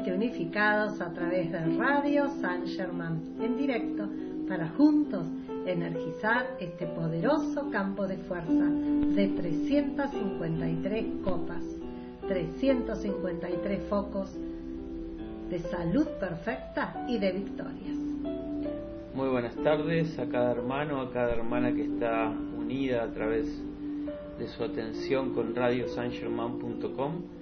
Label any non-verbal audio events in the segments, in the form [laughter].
unificados a través de Radio San Germán en directo para juntos energizar este poderoso campo de fuerza de 353 copas, 353 focos de salud perfecta y de victorias. Muy buenas tardes a cada hermano, a cada hermana que está unida a través de su atención con radiosangerman.com.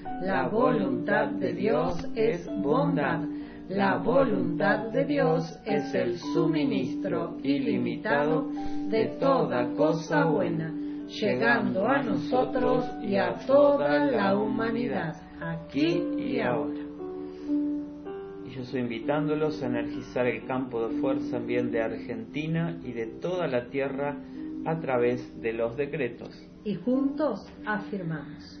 la voluntad de Dios es bondad, la voluntad de Dios es el suministro ilimitado de toda cosa buena, llegando a nosotros y a toda la humanidad, aquí y ahora. Y yo estoy invitándolos a energizar el campo de fuerza también de Argentina y de toda la tierra a través de los decretos. Y juntos afirmamos,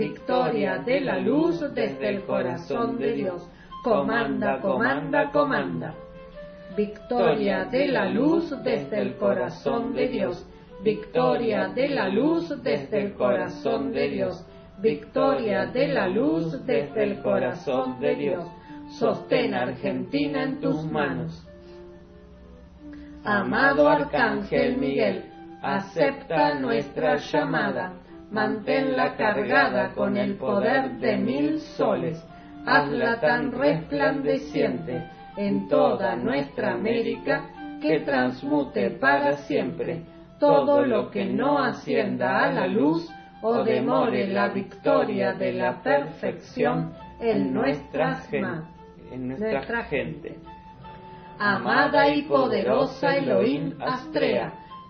Victoria de la luz desde el corazón de Dios. Comanda, comanda, comanda. Victoria de la luz desde el corazón de Dios. Victoria de la luz desde el corazón de Dios. Victoria de la luz desde el corazón de Dios. Sostén Argentina en tus manos. Amado Arcángel Miguel, acepta nuestra llamada, manténla cargada con el poder de mil soles, hazla tan resplandeciente en toda nuestra América que transmute para siempre todo lo que no ascienda a la luz o demore la victoria de la perfección en nuestra, en nuestra gente. Amada y poderosa Elohim Astrea,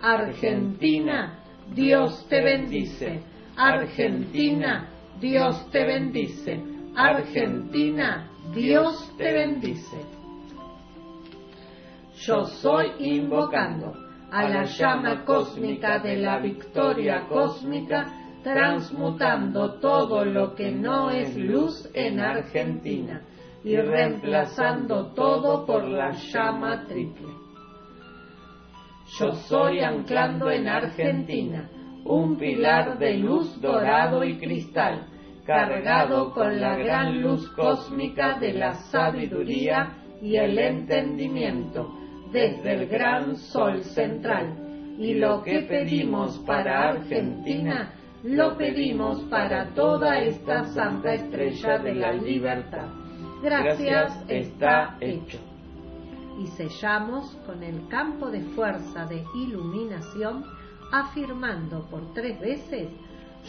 Argentina, Dios te bendice. Argentina, Dios te bendice. Argentina, Dios te bendice. Yo soy invocando a la llama cósmica de la victoria cósmica, transmutando todo lo que no es luz en Argentina y reemplazando todo por la llama triple. Yo soy anclando en Argentina un pilar de luz dorado y cristal, cargado con la gran luz cósmica de la sabiduría y el entendimiento desde el gran sol central. Y lo que pedimos para Argentina, lo pedimos para toda esta santa estrella de la libertad. Gracias, está hecho. Y sellamos con el campo de fuerza de iluminación, afirmando por tres veces,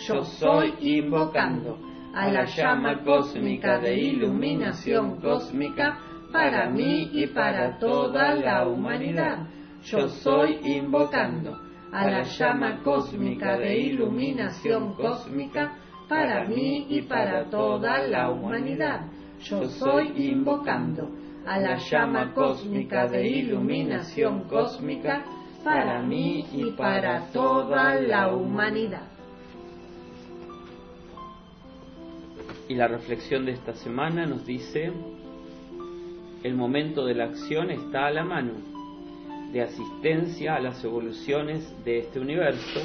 yo soy invocando a la llama cósmica de iluminación cósmica para mí y para toda la humanidad. Yo soy invocando a la llama cósmica de iluminación cósmica para mí y para toda la humanidad. Yo soy invocando a la llama cósmica de iluminación cósmica para mí y para toda la humanidad. Y la reflexión de esta semana nos dice, el momento de la acción está a la mano, de asistencia a las evoluciones de este universo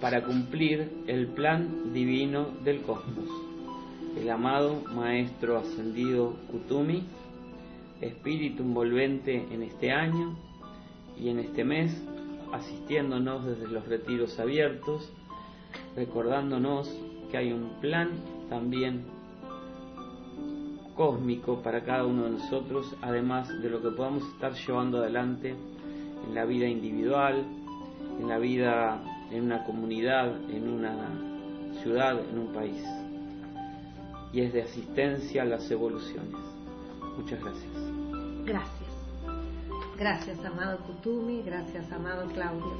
para cumplir el plan divino del cosmos. El amado Maestro Ascendido Kutumi, espíritu envolvente en este año y en este mes, asistiéndonos desde los retiros abiertos, recordándonos que hay un plan también cósmico para cada uno de nosotros, además de lo que podamos estar llevando adelante en la vida individual, en la vida en una comunidad, en una ciudad, en un país. Y es de asistencia a las evoluciones. Muchas gracias. Gracias. Gracias, amado Kutumi, gracias, amado Claudio,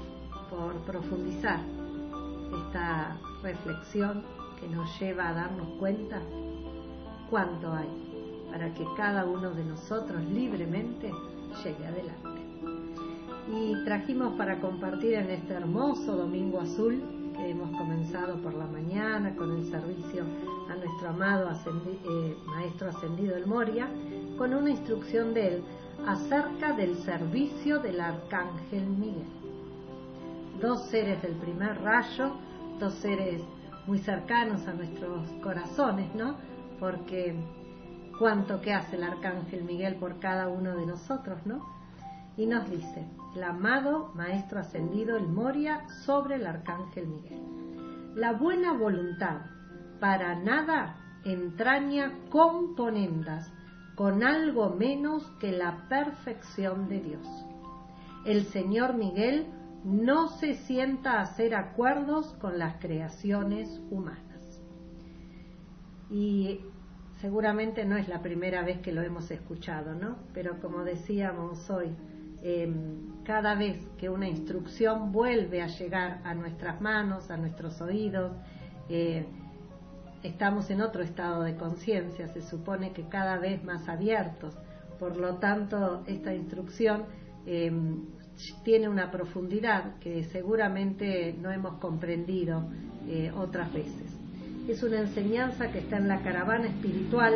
por profundizar esta reflexión que nos lleva a darnos cuenta cuánto hay para que cada uno de nosotros libremente llegue adelante. Y trajimos para compartir en este hermoso Domingo Azul hemos comenzado por la mañana con el servicio a nuestro amado eh, Maestro Ascendido El Moria, con una instrucción de él acerca del servicio del Arcángel Miguel. Dos seres del primer rayo, dos seres muy cercanos a nuestros corazones, ¿no? Porque cuánto que hace el arcángel Miguel por cada uno de nosotros, ¿no? Y nos dice, el amado Maestro Ascendido, el Moria, sobre el arcángel Miguel. La buena voluntad para nada entraña componendas con algo menos que la perfección de Dios. El Señor Miguel no se sienta a hacer acuerdos con las creaciones humanas. Y seguramente no es la primera vez que lo hemos escuchado, ¿no? Pero como decíamos hoy, em, cada vez que una instrucción vuelve a llegar a nuestras manos, a nuestros oídos, eh, estamos en otro estado de conciencia, se supone que cada vez más abiertos. Por lo tanto, esta instrucción em, tiene una profundidad que seguramente no hemos comprendido eh, otras veces. Es una enseñanza que está en la caravana espiritual,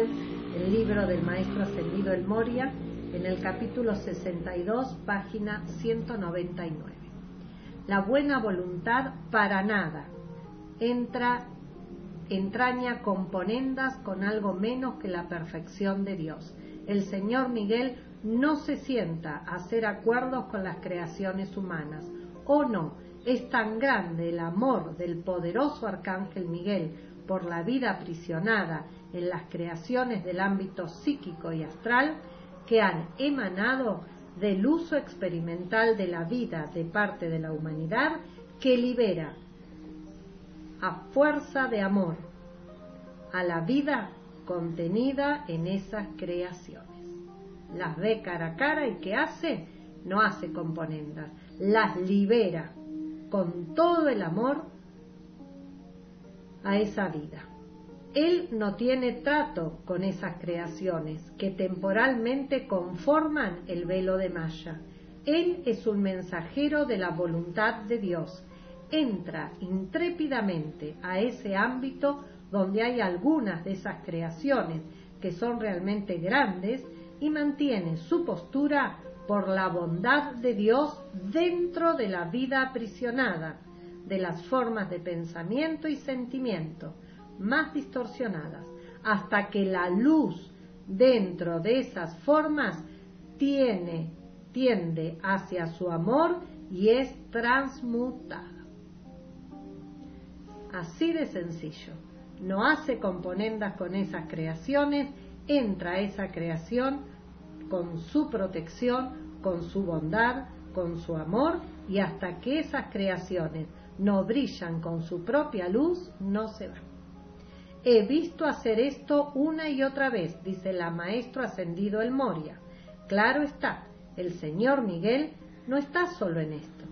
el libro del maestro ascendido El Moria, en el capítulo 62, página 199. La buena voluntad para nada entra, entraña componendas con algo menos que la perfección de Dios. El Señor Miguel no se sienta a hacer acuerdos con las creaciones humanas. ¿O no? Es tan grande el amor del poderoso Arcángel Miguel por la vida aprisionada en las creaciones del ámbito psíquico y astral que han emanado del uso experimental de la vida de parte de la humanidad que libera a fuerza de amor a la vida contenida en esas creaciones las ve cara a cara y ¿qué hace? No hace componendas, las libera con todo el amor a esa vida. Él no tiene trato con esas creaciones que temporalmente conforman el velo de Maya. Él es un mensajero de la voluntad de Dios. Entra intrépidamente a ese ámbito donde hay algunas de esas creaciones que son realmente grandes y mantiene su postura por la bondad de Dios dentro de la vida aprisionada, de las formas de pensamiento y sentimiento más distorsionadas, hasta que la luz dentro de esas formas tiene, tiende hacia su amor y es transmutada. Así de sencillo. No hace componendas con esas creaciones entra esa creación con su protección, con su bondad, con su amor y hasta que esas creaciones no brillan con su propia luz, no se van. He visto hacer esto una y otra vez, dice la maestro ascendido el Moria. Claro está, el señor Miguel no está solo en esto.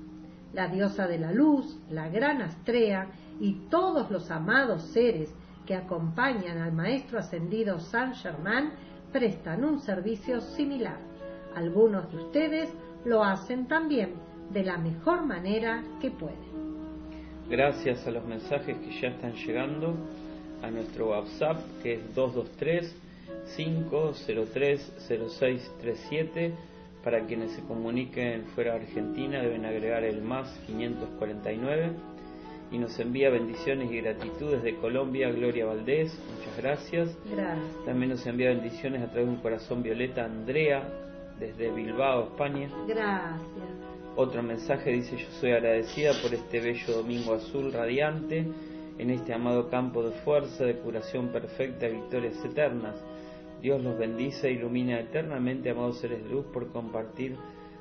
La diosa de la luz, la gran Astrea y todos los amados seres que acompañan al maestro ascendido San Germán prestan un servicio similar. Algunos de ustedes lo hacen también de la mejor manera que pueden. Gracias a los mensajes que ya están llegando a nuestro WhatsApp que es 223 503 0637 para quienes se comuniquen fuera de Argentina deben agregar el más 549 y nos envía bendiciones y gratitudes de Colombia, Gloria Valdés, muchas gracias. Gracias. También nos envía bendiciones a través de un corazón violeta Andrea, desde Bilbao, España. Gracias. Otro mensaje dice, yo soy agradecida por este bello domingo azul radiante, en este amado campo de fuerza, de curación perfecta, victorias eternas. Dios los bendice e ilumina eternamente, amados seres de luz, por compartir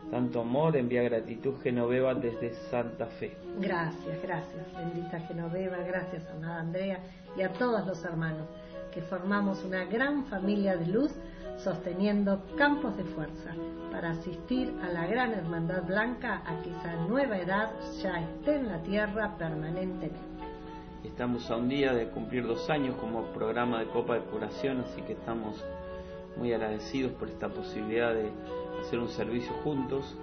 tanto amor. Envía gratitud Genoveva desde Santa Fe. Gracias, gracias. Bendita Genoveva, gracias amada Andrea y a todos los hermanos que formamos una gran familia de luz sosteniendo campos de fuerza para asistir a la gran hermandad blanca a que esa nueva edad ya esté en la tierra permanentemente. Estamos a un día de cumplir dos años como programa de Copa de Curación, así que estamos muy agradecidos por esta posibilidad de hacer un servicio juntos,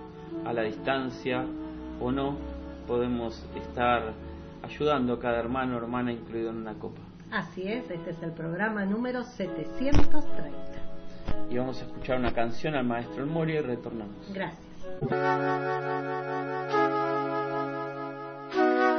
a la distancia o no, podemos estar ayudando a cada hermano o hermana incluido en una copa. Así es, este es el programa número 730. Y vamos a escuchar una canción al maestro El Moria y retornamos. Gracias. [laughs]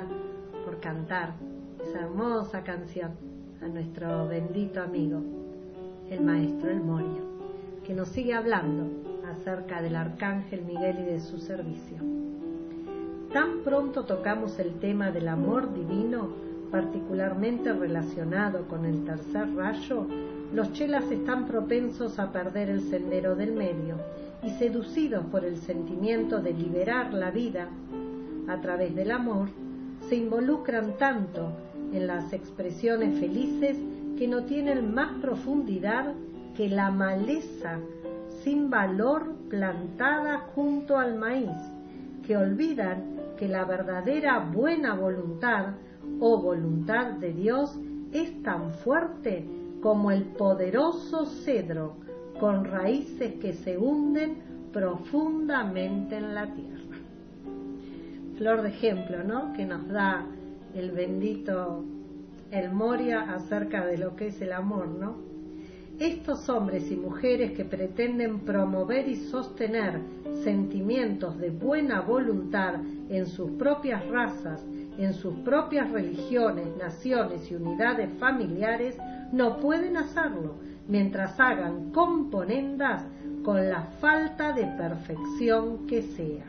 decretar, por cantar esa hermosa canción a nuestro bendito amigo, el Maestro El Morio, que nos sigue hablando acerca del Arcángel Miguel y de su servicio. Tan pronto tocamos el tema del amor divino, particularmente relacionado con el tercer rayo, los chelas están propensos a perder el sendero del medio y seducidos por el sentimiento de liberar la vida a través del amor, se involucran tanto en las expresiones felices que no tienen más profundidad que la maleza sin valor plantada junto al maíz, que olvidan que la verdadera buena voluntad o voluntad de Dios es tan fuerte como el poderoso cedro con raíces que se hunden profundamente en la tierra. Flor de ejemplo, ¿no? Que nos da el bendito el Moria acerca de lo que es el amor, ¿no? Estos hombres y mujeres que pretenden promover y sostener sentimientos de buena voluntad en sus propias razas, en sus propias religiones, naciones y unidades familiares, no pueden hacerlo mientras hagan componendas con la falta de perfección que sea.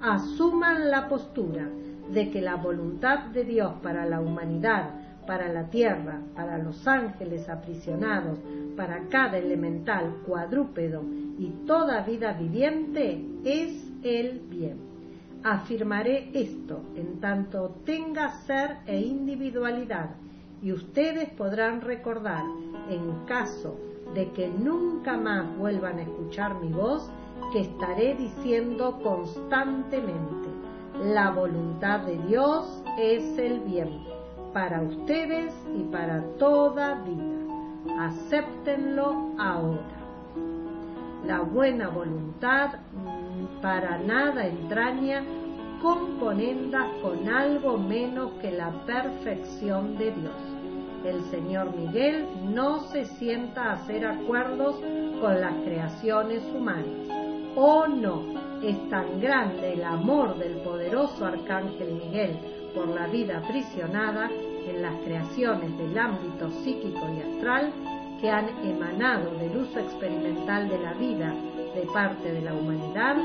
Asuman la postura de que la voluntad de Dios para la humanidad, para la tierra, para los ángeles aprisionados, para cada elemental cuadrúpedo y toda vida viviente es el bien. Afirmaré esto en tanto tenga ser e individualidad y ustedes podrán recordar, en caso de que nunca más vuelvan a escuchar mi voz, que estaré diciendo constantemente, la voluntad de Dios es el bien para ustedes y para toda vida. Acéptenlo ahora. La buena voluntad para nada entraña componendas con algo menos que la perfección de Dios. El Señor Miguel no se sienta a hacer acuerdos con las creaciones humanas. Oh no, es tan grande el amor del poderoso Arcángel Miguel por la vida aprisionada en las creaciones del ámbito psíquico y astral que han emanado del uso experimental de la vida de parte de la humanidad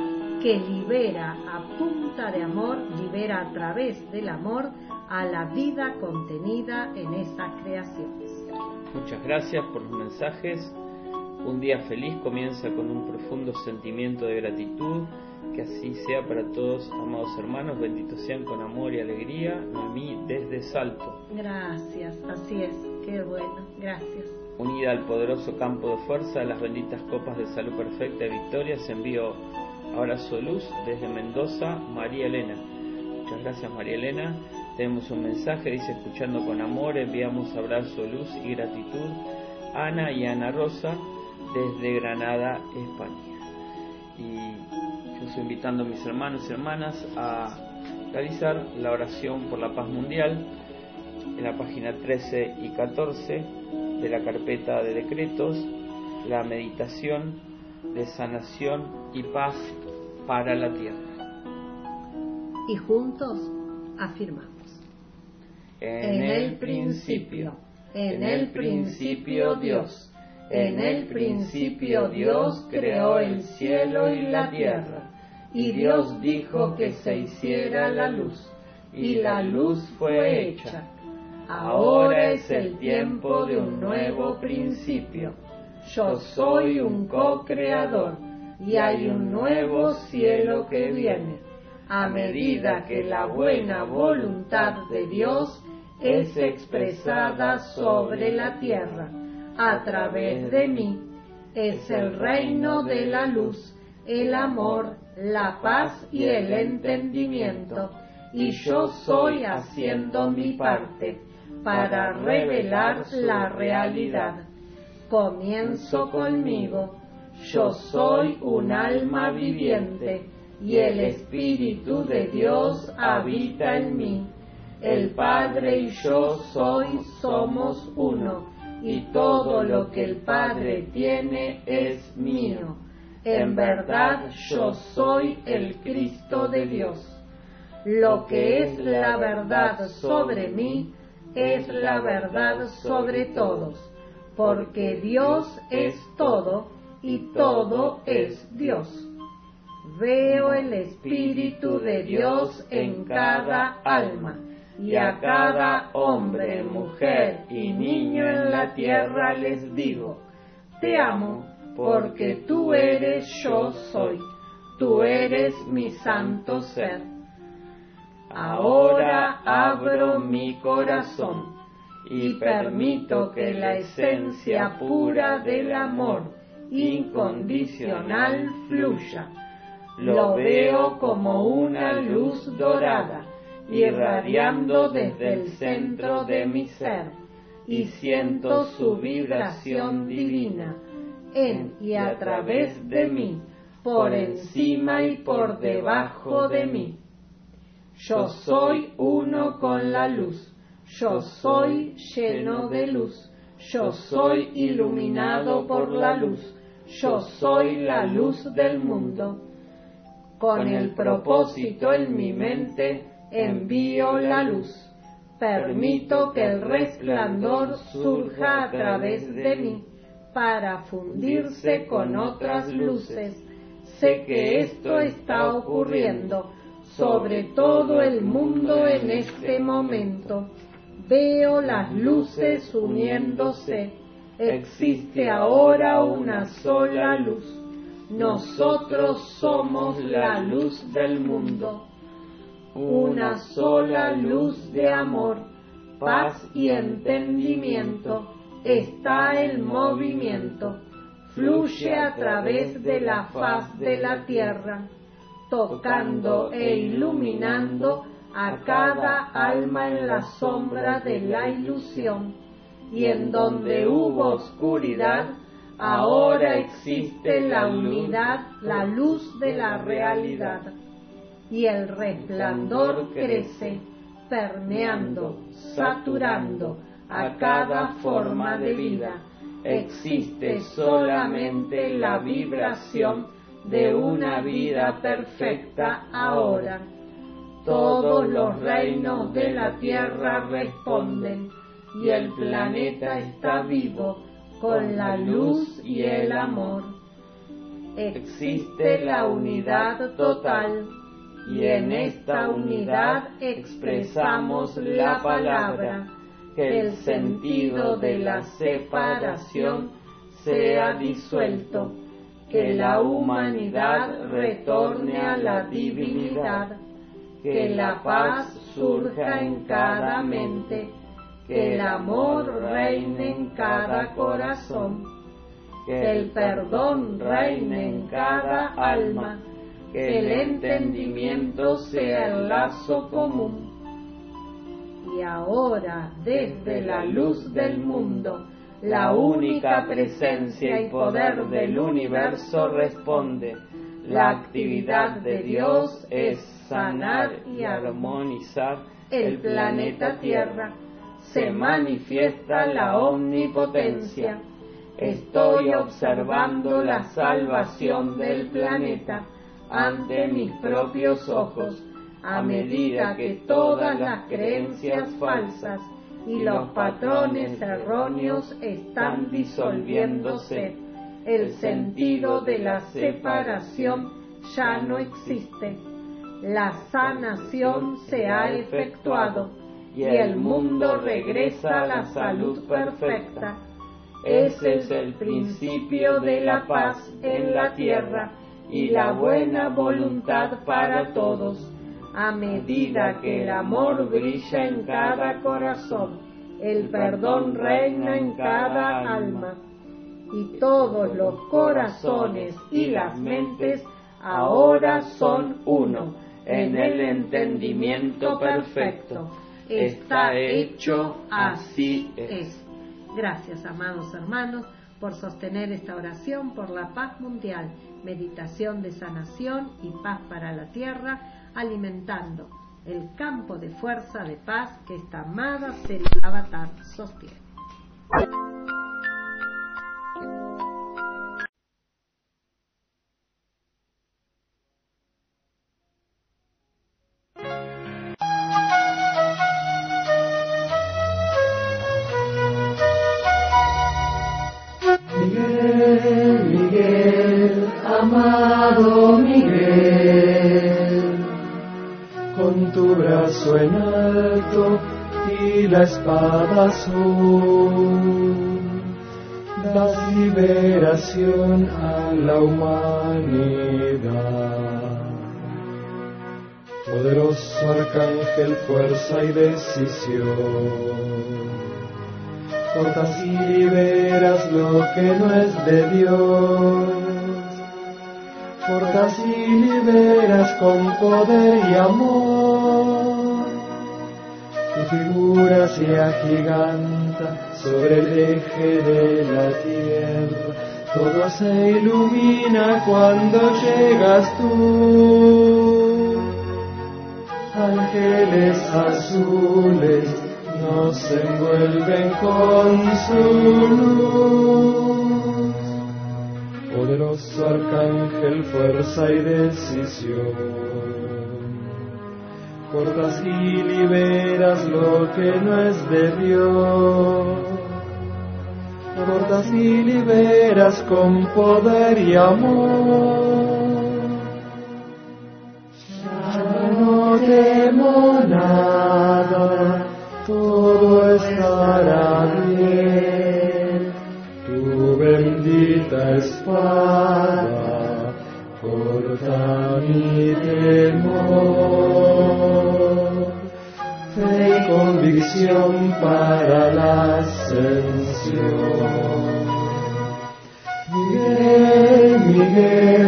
que libera a punta de amor, libera a través del amor a la vida contenida en esas creaciones. Muchas gracias por los mensajes. Un día feliz comienza con un profundo sentimiento de gratitud. Que así sea para todos, amados hermanos. Benditos sean con amor y alegría. mí desde Salto. Gracias, así es. Qué bueno. Gracias. Unida al poderoso campo de fuerza de las benditas copas de salud perfecta y victoria, se envió Abrazo luz desde Mendoza, María Elena. Muchas gracias María Elena. Tenemos un mensaje, dice escuchando con amor, enviamos abrazo, luz y gratitud. Ana y Ana Rosa desde Granada, España. Y yo estoy invitando a mis hermanos y hermanas a realizar la oración por la paz mundial en la página 13 y 14 de la carpeta de decretos, la meditación de sanación y paz para la tierra. Y juntos afirmamos. En el principio, en el principio Dios, en el principio Dios creó el cielo y la tierra, y Dios dijo que se hiciera la luz, y la luz fue hecha. Ahora es el tiempo de un nuevo principio yo soy un co-creador y hay un nuevo cielo que viene, a medida que la buena voluntad de Dios es expresada sobre la tierra a través de mí. Es el reino de la luz, el amor, la paz y el entendimiento, y yo soy haciendo mi parte para revelar la realidad comienzo conmigo. Yo soy un alma viviente y el Espíritu de Dios habita en mí. El Padre y yo soy, somos uno, y todo lo que el Padre tiene es mío. En verdad yo soy el Cristo de Dios. Lo que es la verdad sobre mí es la verdad sobre todos, porque Dios es todo y todo es Dios. Veo el Espíritu de Dios en cada alma y a cada hombre, mujer y niño en la tierra les digo, te amo porque tú eres yo soy, tú eres mi santo ser. Ahora abro mi corazón y permito que la esencia pura del amor incondicional fluya. Lo veo como una luz dorada irradiando desde el centro de mi ser y siento su vibración divina en y a través de mí, por encima y por debajo de mí. Yo soy uno con la luz, yo soy lleno de luz, yo soy iluminado por la luz, yo soy la luz del mundo. Con el propósito en mi mente envío la luz. Permito que el resplandor surja a través de mí para fundirse con otras luces. Sé que esto está ocurriendo sobre todo el mundo en este momento. Veo las luces uniéndose. Existe ahora una sola luz. Nosotros somos la luz del mundo. Una sola luz de amor, paz y entendimiento. Está el movimiento. Fluye a través de la faz de la tierra tocando e iluminando a cada alma en la sombra de la ilusión, y en donde hubo oscuridad, ahora existe la unidad, la luz de la realidad, y el resplandor crece, permeando, saturando a cada forma de vida. Existe solamente la vibración de una vida perfecta ahora. Todos los reinos de la tierra responden y el planeta está vivo con la luz y el amor. Existe la unidad total y en esta unidad expresamos la palabra, que el sentido de la separación sea disuelto que la humanidad retorne a la divinidad, que la paz surja en cada mente, que el amor reine en cada corazón, que el perdón reine en cada alma, que el entendimiento sea el lazo común. Y ahora, desde la luz del mundo, la única presencia y poder del universo responde. La actividad de Dios es sanar y armonizar el planeta Tierra. Se manifiesta la omnipotencia. Estoy observando la salvación del planeta ante mis propios ojos a medida que todas las creencias falsas y los patrones erróneos están disolviéndose. El sentido de la separación ya no existe. La sanación se ha efectuado y el mundo regresa a la salud perfecta. Ese es el principio de la paz en la tierra y la buena voluntad para todos a medida que el amor brilla en cada corazón, el perdón reina en cada alma, y todos los corazones y las mentes ahora son uno en el entendimiento perfecto. Está hecho, así es. Gracias, amados hermanos, por sostener esta oración por la paz mundial, meditación de sanación y paz para la tierra alimentando el campo de fuerza de paz que esta amada avatar sostiene. A la humanidad. Poderoso arcángel, fuerza y decisión. Cortas y liberas lo que no es de Dios cortas y liberas con poder y amor. Tu figura se agiganta sobre el eje de la tierra, todo se ilumina cuando llegas tú. Ángeles azules nos envuelven con su luz poderoso arcángel, fuerza y decisión. Cortas y liberas lo que no es de Dios. Cortas y liberas con poder y amor. Ya no temo nada, todo estará bien. Tu bendita espada corta mi temor. Fe y convicción para la ascensión. Miguel,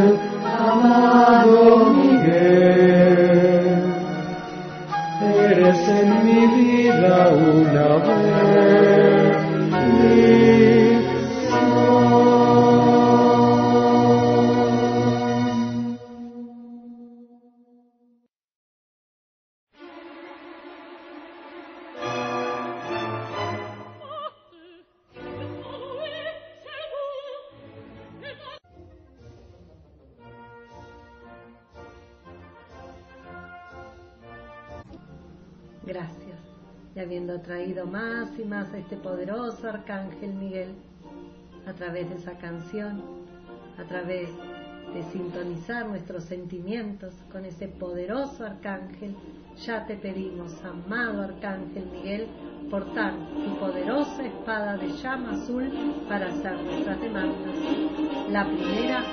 Gracias. Y habiendo traído más y más a este poderoso Arcángel Miguel, a través de esa canción, a través de sintonizar nuestros sentimientos con ese poderoso Arcángel, ya te pedimos, amado Arcángel Miguel, portar tu poderosa espada de llama azul para hacer nuestras demandas. La primera,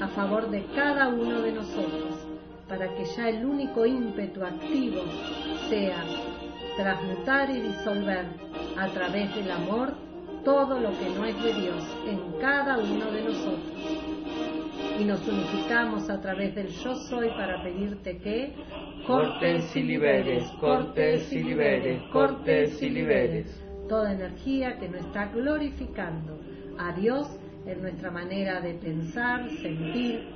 a favor de cada uno de nosotros, para que ya el único ímpetu activo sea transmutar y disolver a través del amor todo lo que no es de Dios en cada uno de nosotros. Y nos unificamos a través del yo soy para pedirte que Cortes y liberes, cortes y liberes, cortes y liberes. toda energía que no está glorificando a Dios en nuestra manera de pensar, sentir,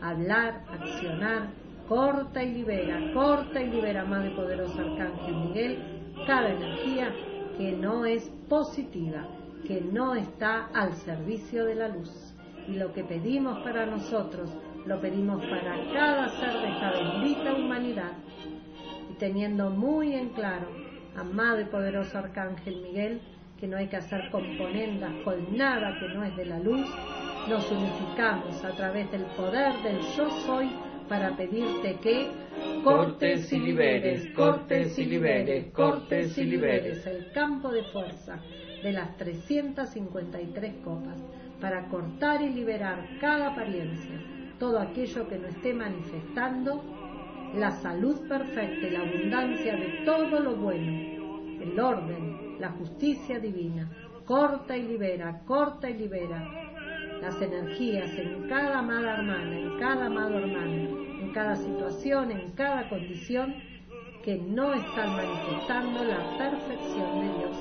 hablar, accionar. Corta y libera, corta y libera, amado y poderoso Arcángel Miguel, cada energía que no es positiva, que no está al servicio de la luz. Y lo que pedimos para nosotros, lo pedimos para cada ser de esta bendita humanidad. Y teniendo muy en claro, amado y poderoso Arcángel Miguel, que no hay que hacer componendas con nada que no es de la luz, nos unificamos a través del poder del yo soy para pedirte que Cortes y liberes, cortes y liberes, cortes y liberes. el campo de fuerza de las 353 copas para cortar y liberar cada apariencia, todo aquello que no esté manifestando la salud perfecta y la abundancia de todo lo bueno, el orden, la justicia divina. Corta y libera, corta y libera las energías en cada amada hermana, en cada amado hermano, en cada situación, en cada condición que no están manifestando la perfección de Dios.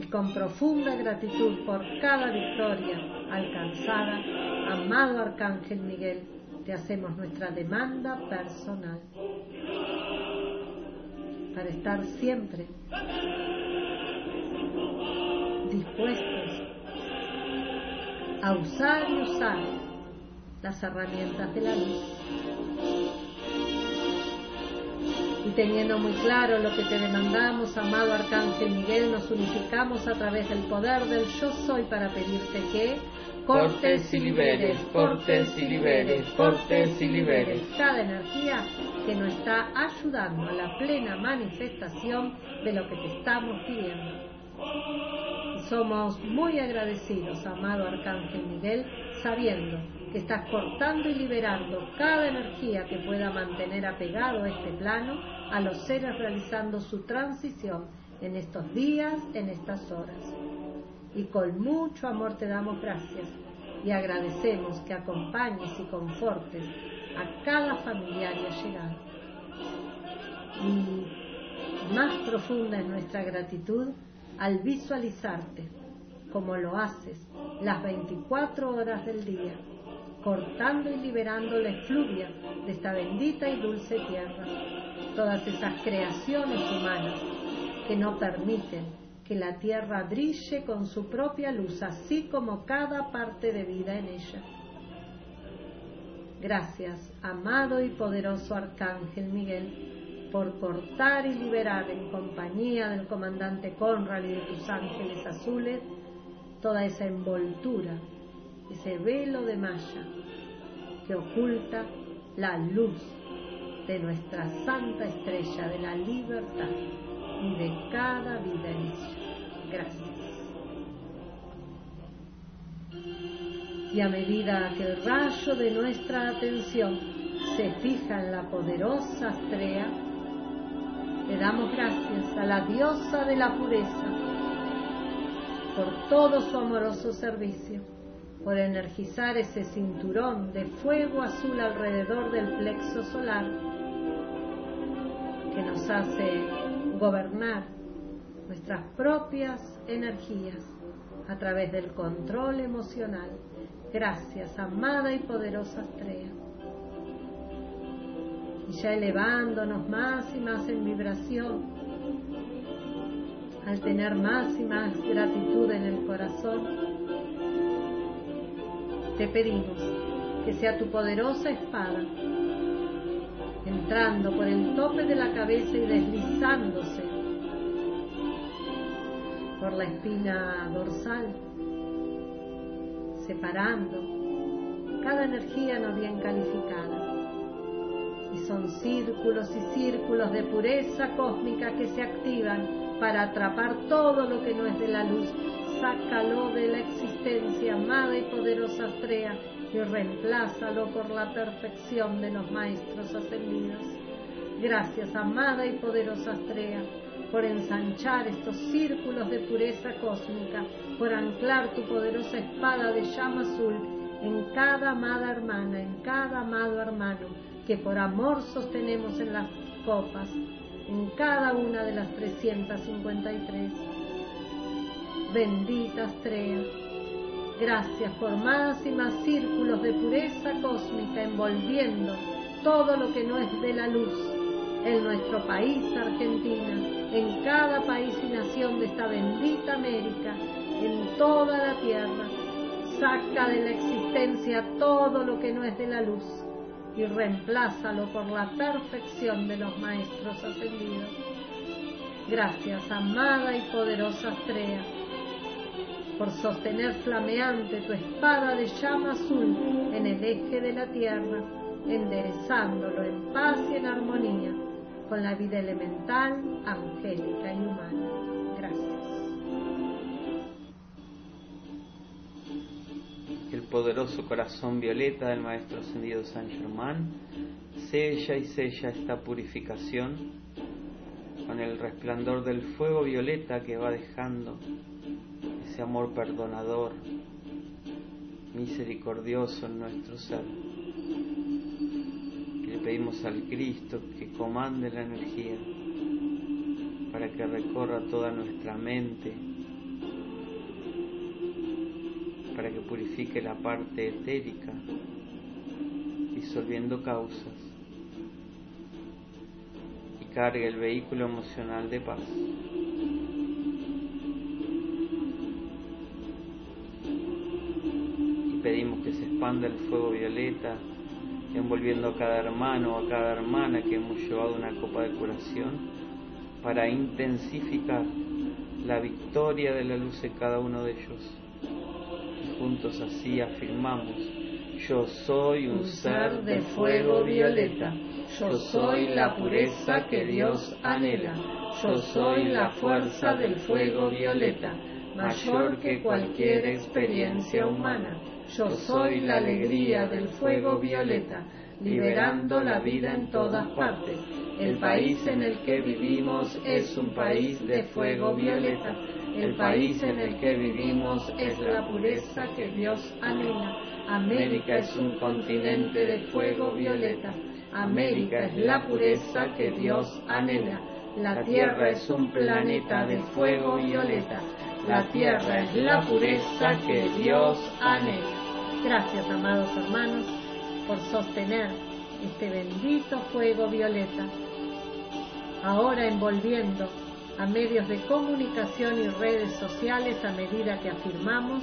Y con profunda gratitud por cada victoria alcanzada, amado Arcángel Miguel, te hacemos nuestra demanda personal para estar siempre dispuestos a usar y usar las herramientas de la luz. Y teniendo muy claro lo que te demandamos, amado Arcángel Miguel, nos unificamos a través del poder del yo soy para pedirte que cortes y liberes, cortes y liberes, cortes y liberes. Cada energía que nos está ayudando a la plena manifestación de lo que te estamos pidiendo. Somos muy agradecidos, amado Arcángel Miguel, sabiendo que estás cortando y liberando cada energía que pueda mantener apegado a este plano a los seres realizando su transición en estos días, en estas horas. Y con mucho amor te damos gracias y agradecemos que acompañes y confortes a cada familiar y allegado. Y más profunda es nuestra gratitud al visualizarte como lo haces las 24 horas del día cortando y liberando la efluvia de esta bendita y dulce tierra, todas esas creaciones humanas que no permiten que la tierra brille con su propia luz, así como cada parte de vida en ella. Gracias, amado y poderoso Arcángel Miguel, por cortar y liberar en compañía del comandante Conrad y de tus ángeles azules toda esa envoltura ese velo de malla que oculta la luz de nuestra santa estrella de la libertad y de cada vida en. Gracias. Y a medida que el rayo de nuestra atención se fija en la poderosa estrella, le damos gracias a la diosa de la pureza por todo su amoroso servicio por energizar ese cinturón de fuego azul alrededor del plexo solar que nos hace gobernar nuestras propias energías a través del control emocional. Gracias, amada y poderosa estrella. Y ya elevándonos más y más en vibración, al tener más y más gratitud en el corazón, te pedimos que sea tu poderosa espada, entrando por el tope de la cabeza y deslizándose por la espina dorsal, separando cada energía no bien calificada. Y son círculos y círculos de pureza cósmica que se activan para atrapar todo lo que no es de la luz sácalo de la existencia, amada y poderosa estrella, y reemplázalo por la perfección de los maestros ascendidos. Gracias, amada y poderosa estrella, por ensanchar estos círculos de pureza cósmica, por anclar tu poderosa espada de llama azul en cada amada hermana, en cada amado hermano, que por amor sostenemos en las copas, en cada una de las 353 bendita estrella. Gracias por más y más círculos de pureza cósmica envolviendo todo lo que no es de la luz en nuestro país, Argentina, en cada país y nación de esta bendita América, en toda la tierra. Saca de la existencia todo lo que no es de la luz y reemplázalo por la perfección de los maestros ascendidos. Gracias, amada y poderosa estrella por sostener flameante tu espada de llama azul en el eje de la tierra, enderezándolo en paz y en armonía con la vida elemental, angélica y humana. Poderoso corazón violeta del Maestro Ascendido San Germán sella y sella esta purificación con el resplandor del fuego violeta que va dejando ese amor perdonador, misericordioso en nuestro ser. le pedimos al Cristo que comande la energía para que recorra toda nuestra mente, que purifique la parte etérica, disolviendo causas y cargue el vehículo emocional de paz. pedimos que se expanda el fuego violeta, envolviendo a cada hermano o a cada hermana que hemos llevado una copa de curación, para intensificar la victoria de la luz en cada uno de ellos. Juntos así afirmamos. Yo soy un, ser de fuego violeta. Yo soy la pureza que Dios anhela. Yo soy la fuerza del fuego violeta, mayor que cualquier experiencia humana. Yo soy la alegría del fuego violeta, liberando la vida en todas partes. El país en el que vivimos es un país de fuego violeta. El país en el que vivimos es la pureza que Dios anhela. América es un continente de fuego violeta. América es la pureza que Dios anhela. La Tierra es un planeta de fuego violeta. La Tierra es la pureza que Dios anhela. Gracias, amados hermanos, por sostener este bendito fuego violeta, ahora envolviendo a medios de comunicación y redes sociales a medida que afirmamos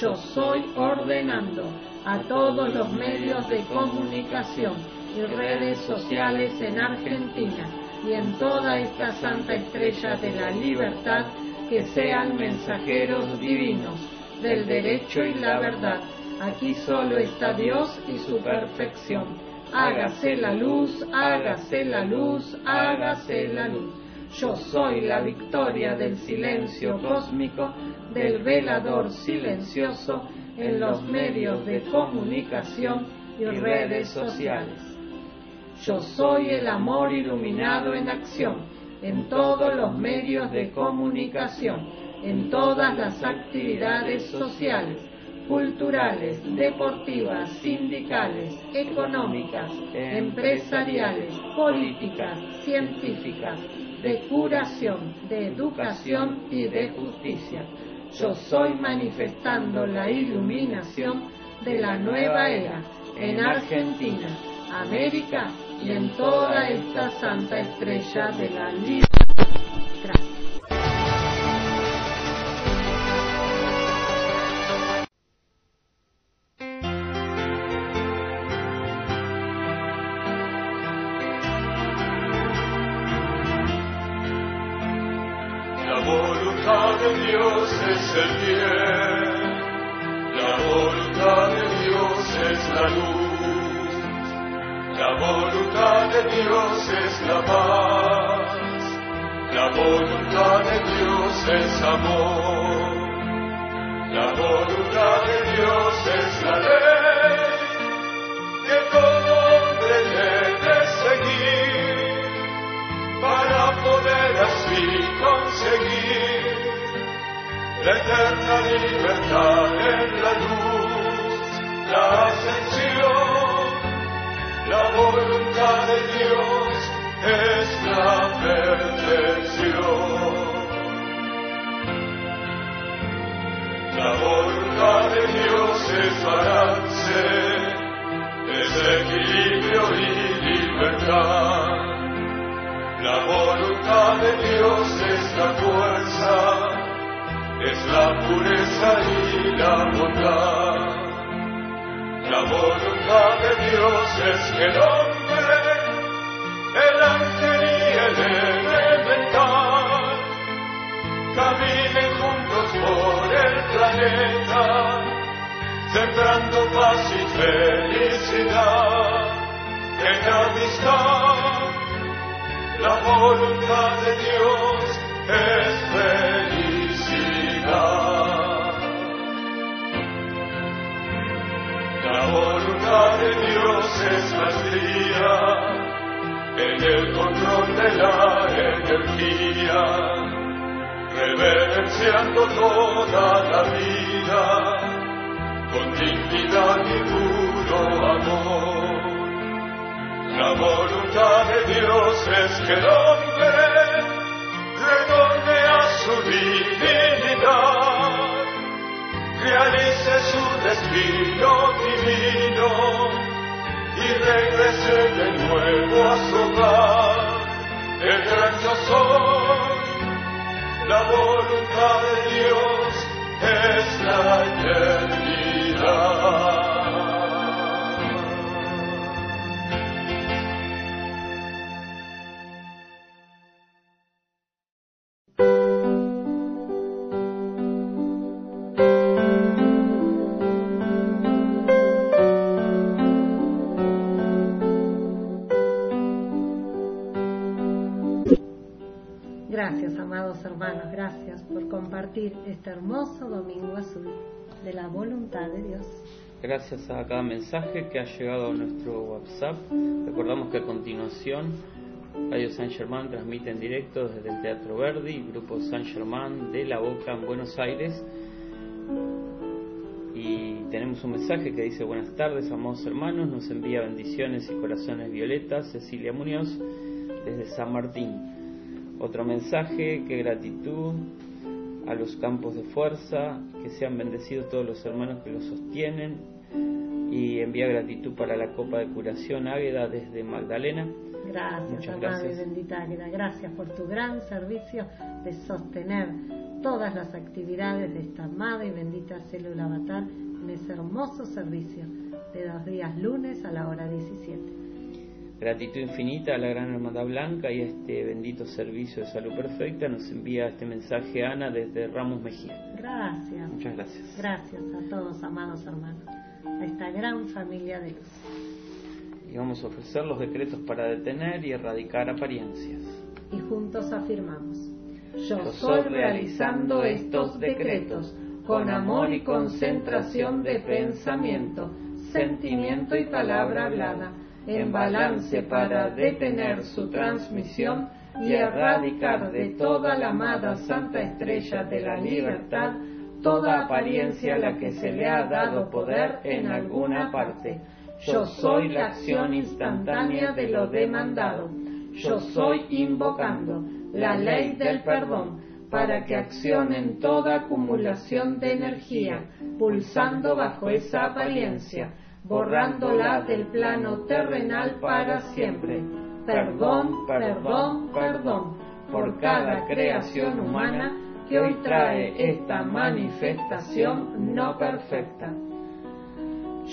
yo soy ordenando a todos los medios de comunicación y redes sociales en Argentina y en toda esta santa estrella de la libertad que sean mensajeros divinos del derecho y la verdad. Aquí solo está Dios y su perfección. Hágase la luz, hágase la luz, hágase la luz. Yo soy la victoria del silencio cósmico, del velador silencioso en los medios de comunicación y redes sociales. Yo soy el amor iluminado en acción en todos los medios de comunicación, en todas las actividades sociales, culturales, deportivas, sindicales, económicas, empresariales, políticas, científicas, de curación, de educación y de justicia. Yo soy manifestando la iluminación de la nueva era en Argentina, América y en toda esta santa estrella de la libertad. El bien, la voluntad de Dios es la luz, la voluntad de Dios es la paz, la voluntad de Dios es amor, la voluntad de Dios la eterna libertad en la luz, la ascensión, la voluntad de Dios es la perfección. La voluntad de Dios es balance, es equilibrio la bondad. La voluntad de Dios es que el hombre, el ángel y el elemental caminen juntos por el planeta, sembrando paz y felicidad en amistad. La voluntad de Dios es feliz. La voluntad de Dios es maestría en el control de la energía, reverenciando toda la vida con dignidad y puro amor. La voluntad de Dios es que el hombre retorne a su divinidad, realice su destino divino y regrese de nuevo a su hogar. El gran yo soy, la voluntad de Dios es la eternidad. Amados hermanos, gracias por compartir este hermoso domingo azul de la voluntad de Dios. Gracias a cada mensaje que ha llegado a nuestro WhatsApp. Recordamos que a continuación Radio San Germán transmite en directo desde el Teatro Verdi, Grupo San Germán de La Boca en Buenos Aires. Y tenemos un mensaje que dice buenas tardes, amados hermanos, nos envía bendiciones y corazones violetas Cecilia Muñoz desde San Martín. Otro mensaje, que gratitud a los campos de fuerza, que sean bendecidos todos los hermanos que los sostienen y envía gratitud para la Copa de Curación Águeda desde Magdalena. Gracias, Muchas gracias. bendita Águeda. Gracias por tu gran servicio de sostener todas las actividades de esta amada y bendita célula avatar en ese hermoso servicio de dos días lunes a la hora 17. Gratitud infinita a la Gran Hermandad Blanca y a este bendito servicio de salud perfecta. Nos envía este mensaje Ana desde Ramos Mejía. Gracias. Muchas gracias. Gracias a todos, amados hermanos, a esta gran familia de luz. Y vamos a ofrecer los decretos para detener y erradicar apariencias. Y juntos afirmamos. Yo soy realizando estos decretos con amor y concentración de pensamiento, sentimiento y palabra hablada en balance para detener su transmisión y erradicar de toda la amada Santa Estrella de la Libertad toda apariencia a la que se le ha dado poder en alguna parte. Yo soy la acción instantánea de lo demandado. Yo soy invocando la ley del perdón para que accionen toda acumulación de energía, pulsando bajo esa apariencia borrándola del plano terrenal para siempre. Perdón, perdón, perdón por cada creación humana que hoy trae esta manifestación no perfecta.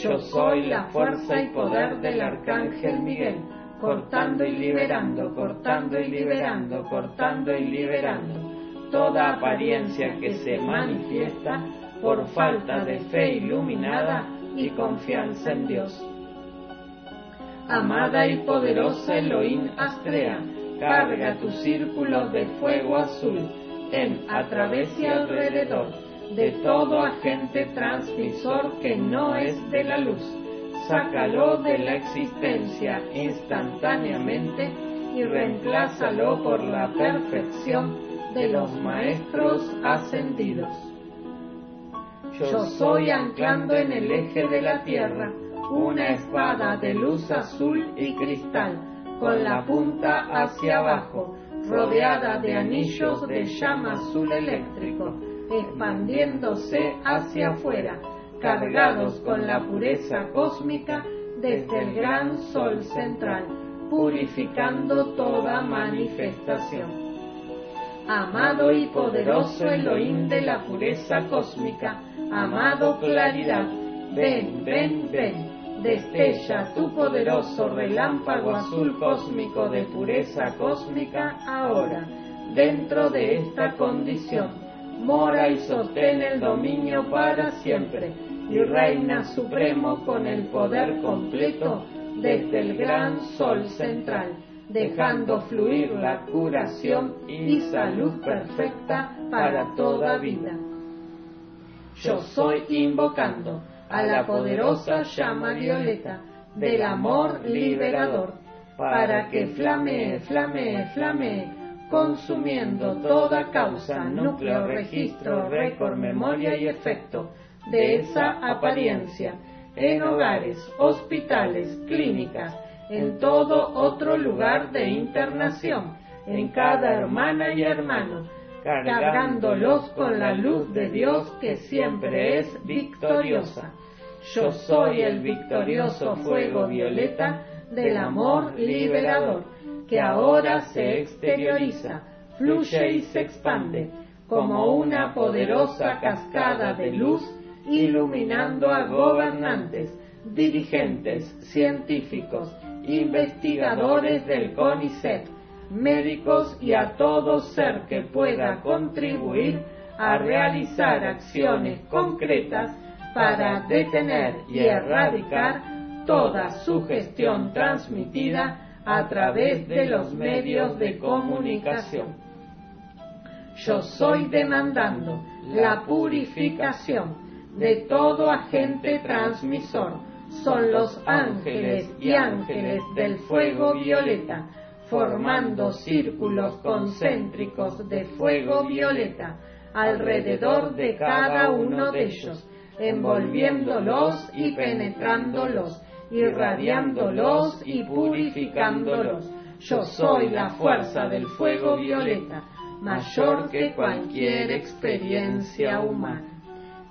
Yo soy la fuerza y poder del Arcángel Miguel, cortando y liberando, cortando y liberando, cortando y liberando toda apariencia que se manifiesta por falta de fe iluminada y confianza en Dios. Amada y poderosa Elohim Astrea, carga tu círculo de fuego azul en a través y alrededor de todo agente transmisor que no es de la luz. Sácalo de la existencia instantáneamente y reemplázalo por la perfección de los maestros ascendidos. Yo soy anclando en el eje de la tierra una espada de luz azul y cristal, con la punta hacia abajo, rodeada de anillos de llama azul eléctrico, expandiéndose hacia afuera, cargados con la pureza cósmica desde el gran sol central, purificando toda manifestación. Amado y poderoso Elohim de la pureza cósmica, amado claridad, ven, ven, ven, destella tu poderoso relámpago azul cósmico de pureza cósmica ahora, dentro de esta condición, mora y sostén el dominio para siempre, y reina supremo con el poder completo desde el gran sol central, dejando fluir la curación y salud perfecta para toda vida yo soy invocando a la poderosa llama violeta del amor liberador, para que flamee, flamee, flamee, consumiendo toda causa, núcleo, registro, récord, memoria y efecto de esa apariencia en hogares, hospitales, clínicas, en todo otro lugar de internación, en cada hermana y hermano, cargándolos con la luz de Dios que siempre es victoriosa. Yo soy el victorioso fuego violeta del amor liberador, que ahora se exterioriza, fluye y se expande como una poderosa cascada de luz iluminando a gobernantes, dirigentes, científicos, investigadores del CONICET, médicos y a todo ser que pueda contribuir a realizar acciones concretas para detener y erradicar toda sugestión transmitida a través de los medios de comunicación. yo soy demandando la purificación de todo agente transmisor. Son los ángeles y ángeles del fuego violeta, formando círculos concéntricos de fuego violeta alrededor de cada uno de ellos, envolviéndolos y penetrándolos, irradiándolos y purificándolos. Yo soy la fuerza del fuego violeta, mayor que cualquier experiencia humana.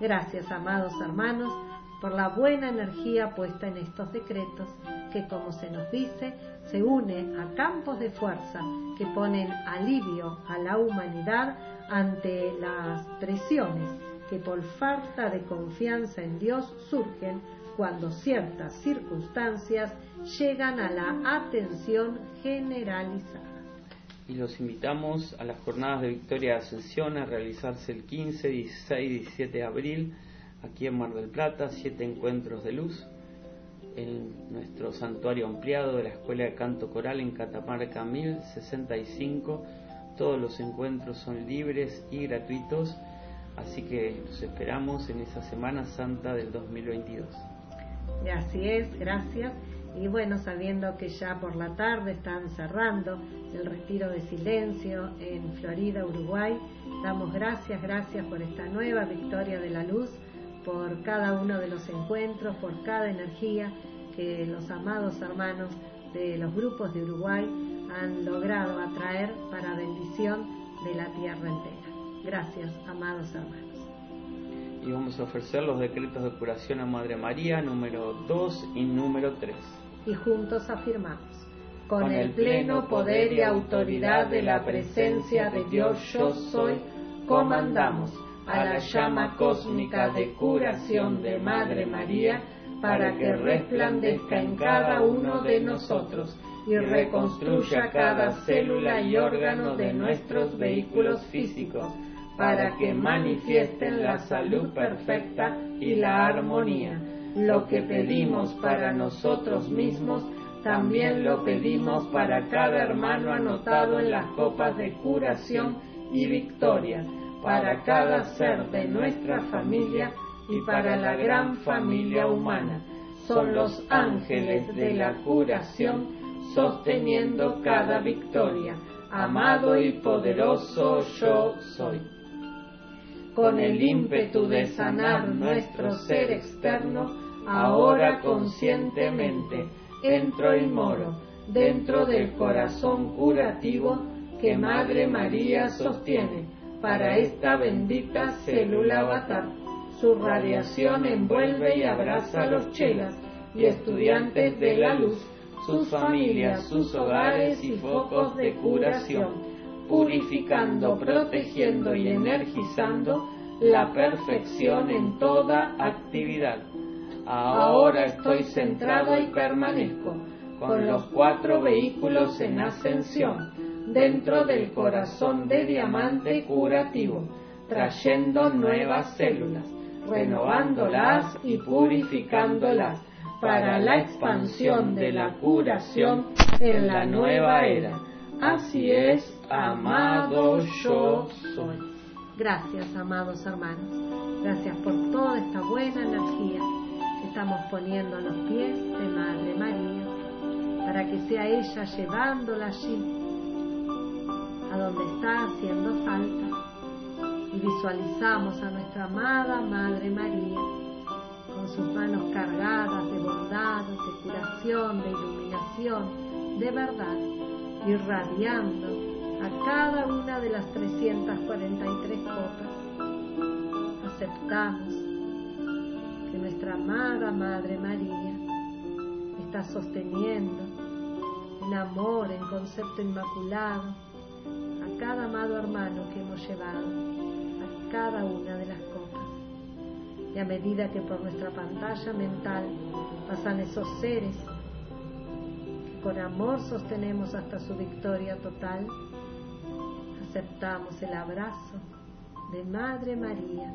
Gracias, amados hermanos, por la buena energía puesta en estos decretos, que como se nos dice, se une a campos de fuerza que ponen alivio a la humanidad ante las presiones que por falta de confianza en Dios surgen cuando ciertas circunstancias llegan a la atención generalizada. Y los invitamos a las jornadas de Victoria de Ascensión a realizarse el 15, 16 y 17 de abril aquí en Mar del Plata, siete encuentros de luz en nuestro santuario ampliado de la Escuela de Canto Coral en Catamarca 1065 todos los encuentros son libres y gratuitos, así que los esperamos en esa Semana Santa del 2022. Así es, gracias. Y bueno, sabiendo que ya por la tarde están cerrando el retiro de silencio en Florida, Uruguay, damos gracias, gracias por esta nueva victoria de la luz, por cada uno de los encuentros, por cada energía que los amados hermanos de los grupos de Uruguay han logrado atraer para bendición de la tierra entera. Gracias, amados hermanos. Y vamos a ofrecer los decretos de curación a Madre María, número 2 y número 3. Y juntos afirmamos, con el pleno poder y autoridad de la presencia de Dios yo soy, comandamos a la llama cósmica de curación de Madre María para que resplandezca en cada uno de nosotros y reconstruya cada célula y órgano de nuestros vehículos físicos para que manifiesten la salud perfecta y la armonía. Lo que pedimos para nosotros mismos, también lo pedimos para cada hermano anotado en las copas de curación y victoria, para cada ser de nuestra familia y para la gran familia humana. Son los ángeles de la curación sosteniendo cada victoria. Amado y poderoso yo soy. Con el ímpetu de sanar nuestro ser externo, ahora conscientemente entro y moro dentro del corazón curativo que Madre María sostiene para esta bendita célula avatar. Su radiación envuelve y abraza a los chelas y estudiantes de la luz sus familias, sus hogares y focos de curación, purificando, protegiendo y energizando la perfección en toda actividad. Ahora estoy centrado y permanezco con los cuatro vehículos en ascensión dentro del corazón de diamante curativo, trayendo nuevas células, renovándolas y purificándolas para la expansión de la curación en la nueva era. Así es, amado yo soy. Gracias, amados hermanos. Gracias por toda esta buena energía que estamos poniendo a los pies de Madre María, para que sea ella llevándola allí, a donde está haciendo falta. Y visualizamos a nuestra amada Madre María con sus manos cargadas de bondad, de curación, de iluminación, de verdad, irradiando a cada una de las 343 copas. Aceptamos que nuestra amada Madre María está sosteniendo en amor, en concepto inmaculado, cada amado hermano que hemos llevado, a cada una de las copas y a medida que por nuestra pantalla mental pasan esos seres que con amor sostenemos hasta su victoria total, aceptamos el abrazo de Madre María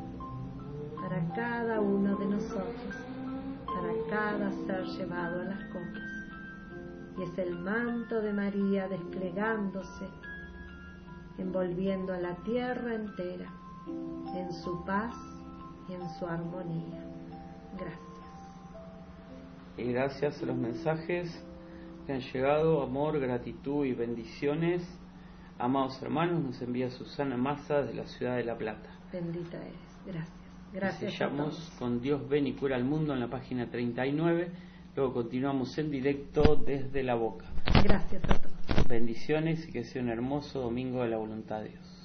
para cada uno de nosotros, para cada ser llevado a las copas. Y es el manto de María desplegándose envolviendo a la tierra entera en su paz y en su armonía. Gracias. Y gracias a los mensajes que han llegado, amor, gratitud y bendiciones. Amados hermanos, nos envía Susana Massa de la ciudad de La Plata. Bendita eres. Gracias. Gracias. Sellamos con Dios ven y cura al mundo en la página 39. Luego continuamos en directo desde la boca. Gracias a todos. Bendiciones y que sea un hermoso domingo de la voluntad de Dios.